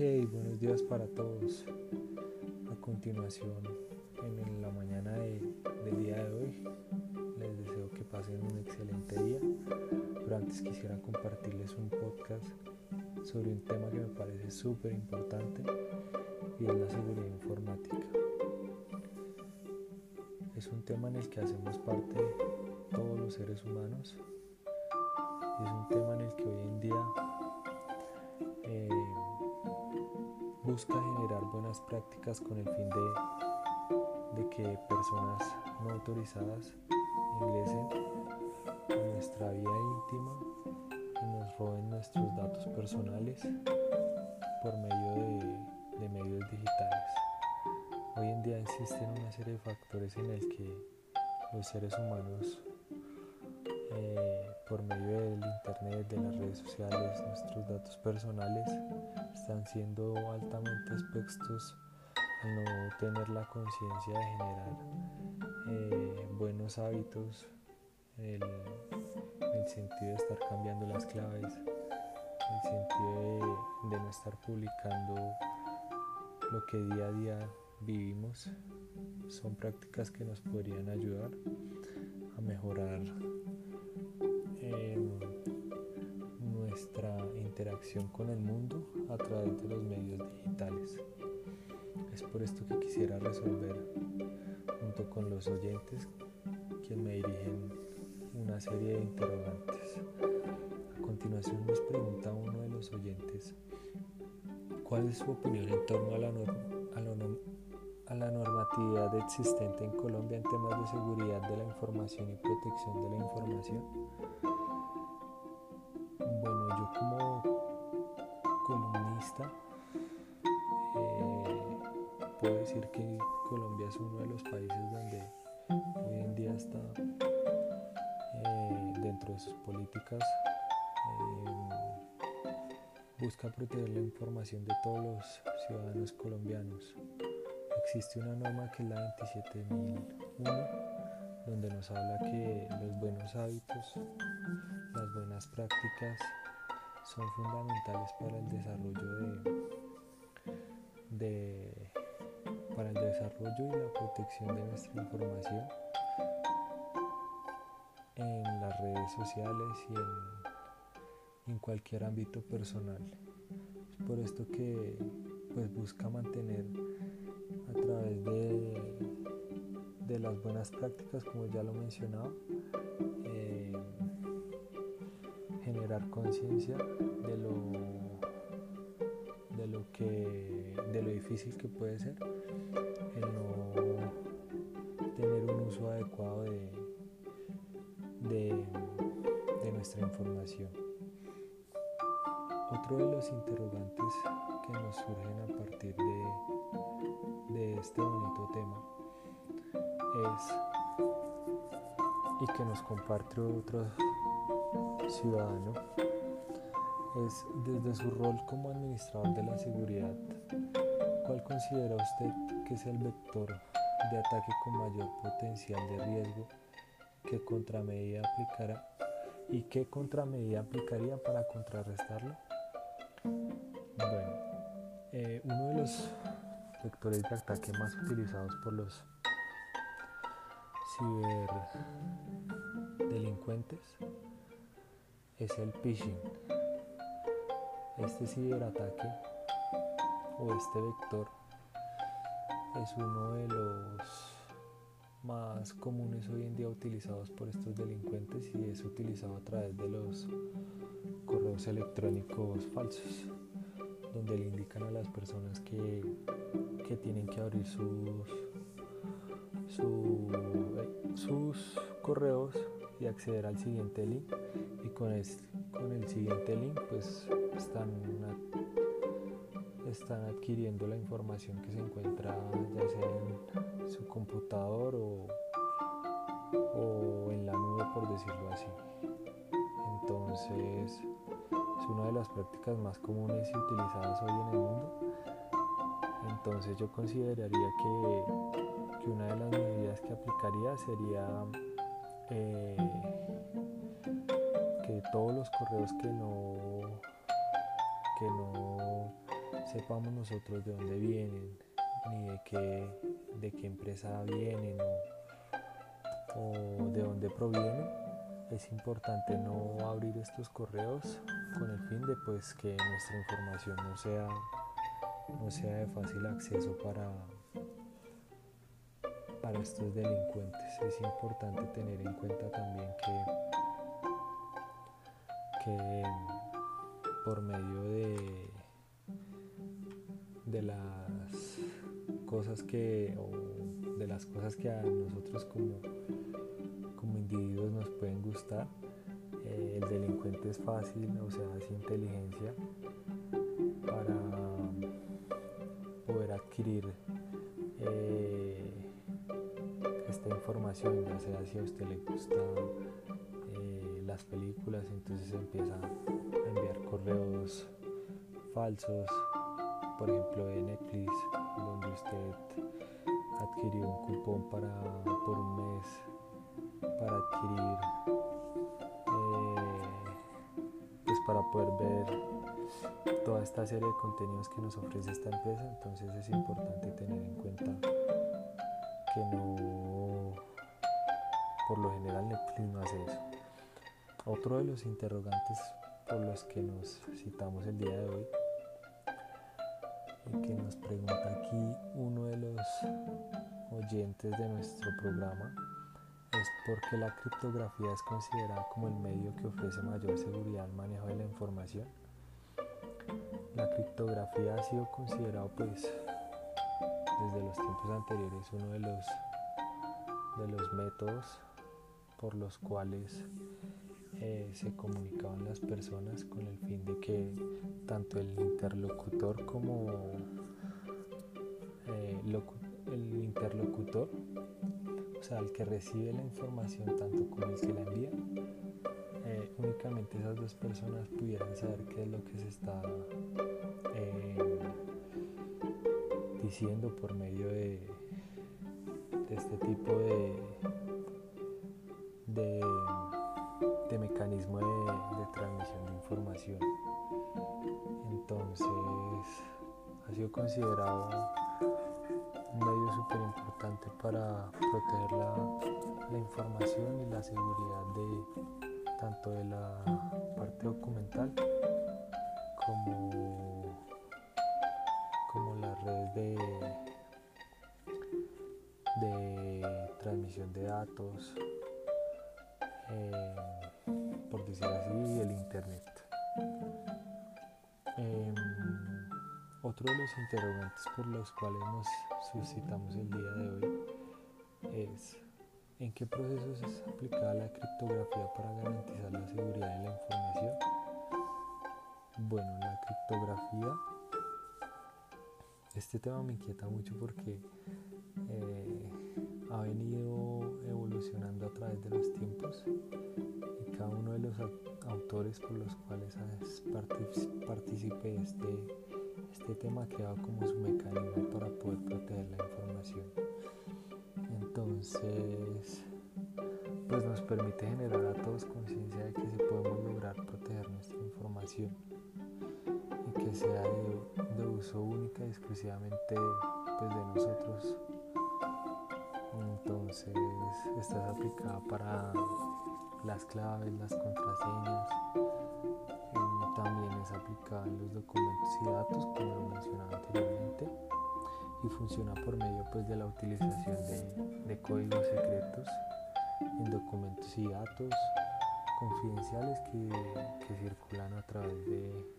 Hey, buenos días para todos. A continuación, en la mañana del día de hoy, les deseo que pasen un excelente día. Pero antes quisiera compartirles un podcast sobre un tema que me parece súper importante y es la seguridad informática. Es un tema en el que hacemos parte todos los seres humanos y es un tema en el que hoy en día busca generar buenas prácticas con el fin de, que personas no autorizadas ingresen en nuestra vida íntima y nos roben nuestros datos personales por medio de, de medios digitales. Hoy en día existen una serie de factores en el que los seres humanos eh, por medio del internet, de las redes sociales, nuestros datos personales están siendo altamente expuestos al no tener la conciencia de generar eh, buenos hábitos, el, el, sentido de estar cambiando las claves, el sentido de, de no estar publicando lo que día a día vivimos. Son prácticas que nos podrían ayudar a mejorar interacción con el mundo a través de los medios digitales. Es por esto que quisiera resolver junto con los oyentes que me dirigen una serie de interrogantes. A continuación nos pregunta uno de los oyentes, ¿cuál es su opinión en torno a la, a la normatividad existente en Colombia en temas de seguridad de la información y protección de la información? Puedo decir que Colombia es uno de los países donde hoy en día está eh, dentro de sus políticas eh, busca proteger la información de todos los ciudadanos colombianos. Existe una norma que es la 27001 donde nos habla que los buenos hábitos, las buenas prácticas son fundamentales para el desarrollo de, de para el desarrollo y la protección de nuestra información en las redes sociales y en, cualquier ámbito personal. Es por esto que pues busca mantener a través de, de las buenas prácticas, como ya lo mencionaba, eh, generar conciencia de lo, de lo que de lo difícil que puede ser el no tener un uso adecuado de, de, nuestra información. Otro de los interrogantes que nos surgen a partir de, de este bonito tema es y que nos comparte otro ciudadano es desde su rol como administrador de la seguridad ¿Cuál considera usted que es el vector de ataque con mayor potencial de riesgo que contramedida aplicará y qué contramedida aplicaría para contrarrestarlo? Bueno, eh, uno de los vectores de ataque más utilizados por los ciberdelincuentes es el phishing. Este ciberataque o este vector es uno de los más comunes hoy en día utilizados por estos delincuentes y es utilizado a través de los correos electrónicos falsos donde le indican a las personas que, que tienen que abrir sus, eh, sus correos y acceder al siguiente link y con, con el siguiente link pues están están adquiriendo la información que se encuentra ya sea en su computador o, o en la nube por decirlo así. Entonces es una de las prácticas más comunes y utilizadas hoy en el mundo. Entonces yo consideraría que, que una de las medidas que aplicaría sería eh, que todos los correos que no que no sepamos nosotros de dónde vienen, ni de qué, de qué empresa vienen o, o de dónde provienen, es importante no abrir estos correos con el fin de pues que nuestra información no sea no sea de fácil acceso para para estos delincuentes. Es importante tener en cuenta también que que por medio de de las cosas que o de las cosas que a nosotros como como individuos nos pueden gustar eh, el delincuente es fácil o sea es inteligencia para poder adquirir eh, información ya sea si a usted le gusta eh, las películas entonces empieza a enviar correos falsos por ejemplo de Netflix donde usted adquirió un cupón para por un mes para adquirir eh, pues para poder ver toda esta serie de contenidos que nos ofrece esta empresa. Entonces es importante tener en cuenta que no por lo general Netflix no hace eso otro de los interrogantes por los que nos citamos el día de hoy y que nos pregunta aquí uno de los oyentes de nuestro programa es porque la criptografía es considerada como el medio que ofrece mayor seguridad al manejo de la información. La criptografía ha sido considerado pues desde los tiempos anteriores uno de los de los métodos por los cuales eh, se comunicaban las personas con el fin de que tanto el interlocutor como eh, el interlocutor o sea, el que recibe la información tanto como el que la envía, eh, únicamente esas dos personas pudieran saber qué es lo que se está diciendo por medio de, este tipo de, de, mecanismo de, transmisión de información. Entonces, ha sido considerado un medio súper importante para proteger la, la, información y la seguridad de tanto de la parte documental como, como las redes de, de transmisión de datos, eh, por decir así, el internet. Eh, otro de los interrogantes por los cuales nos suscitamos el día de hoy es ¿en qué procesos es aplicada la criptografía para garantizar la seguridad de la información? Bueno, la criptografía, este tema me inquieta mucho porque eh, ha venido evolucionando a través de los tiempos y cada uno de los autores por los cuales participé este este tema queda como su mecanismo para poder proteger la información. Entonces, pues nos permite generar a todos conciencia de que si podemos lograr proteger nuestra información y que sea de, uso única y exclusivamente pues, de nosotros. Entonces, esta es aplicada para las claves, las contraseñas, también es aplicada en los documentos y datos, como lo mencionaba anteriormente, y funciona por medio pues, de la utilización de, de códigos secretos en documentos y datos confidenciales que, que circulan a través de,